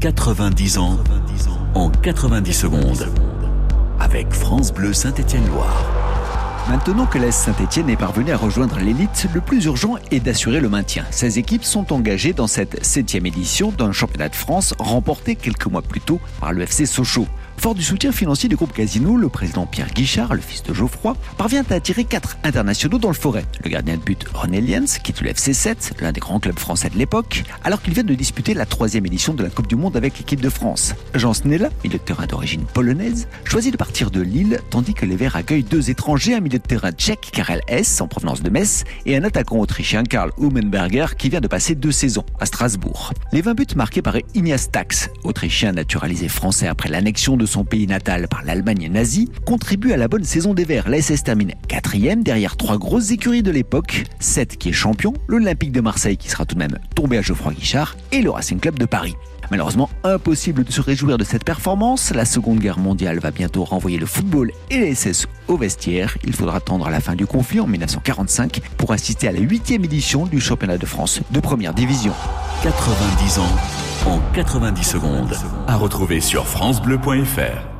90 ans en 90 secondes. Avec France Bleu Saint-Étienne-Loire. Maintenant que l'AS Saint-Etienne est parvenu à rejoindre l'élite, le plus urgent est d'assurer le maintien. 16 équipes sont engagées dans cette septième édition d'un championnat de France remporté quelques mois plus tôt par le FC Sochaux. Fort du soutien financier du groupe Casino, le président Pierre Guichard, le fils de Geoffroy, parvient à attirer quatre internationaux dans le forêt. Le gardien de but René Liens quitte le FC 7, l'un des grands clubs français de l'époque, alors qu'il vient de disputer la troisième édition de la Coupe du Monde avec l'équipe de France. Jean Snella, milieu de terrain d'origine polonaise, choisit de partir de Lille, tandis que les Verts accueillent deux étrangers, un milieu de terrain tchèque, Karel S, en provenance de Metz, et un attaquant autrichien, Karl Humenberger, qui vient de passer deux saisons à Strasbourg. Les 20 buts marqués par Ignace Tax, autrichien naturalisé français après l'annexion de son pays natal par l'Allemagne nazie, contribue à la bonne saison des Verts. L'ASS termine quatrième derrière trois grosses écuries de l'époque, 7 qui est champion, l'Olympique de Marseille qui sera tout de même tombé à Geoffroy Guichard et le Racing Club de Paris. Malheureusement, impossible de se réjouir de cette performance. La Seconde Guerre mondiale va bientôt renvoyer le football et les SS au vestiaire. Il faudra attendre la fin du conflit en 1945 pour assister à la huitième édition du championnat de France de première division. 90 ans en 90 secondes. À retrouver sur FranceBleu.fr.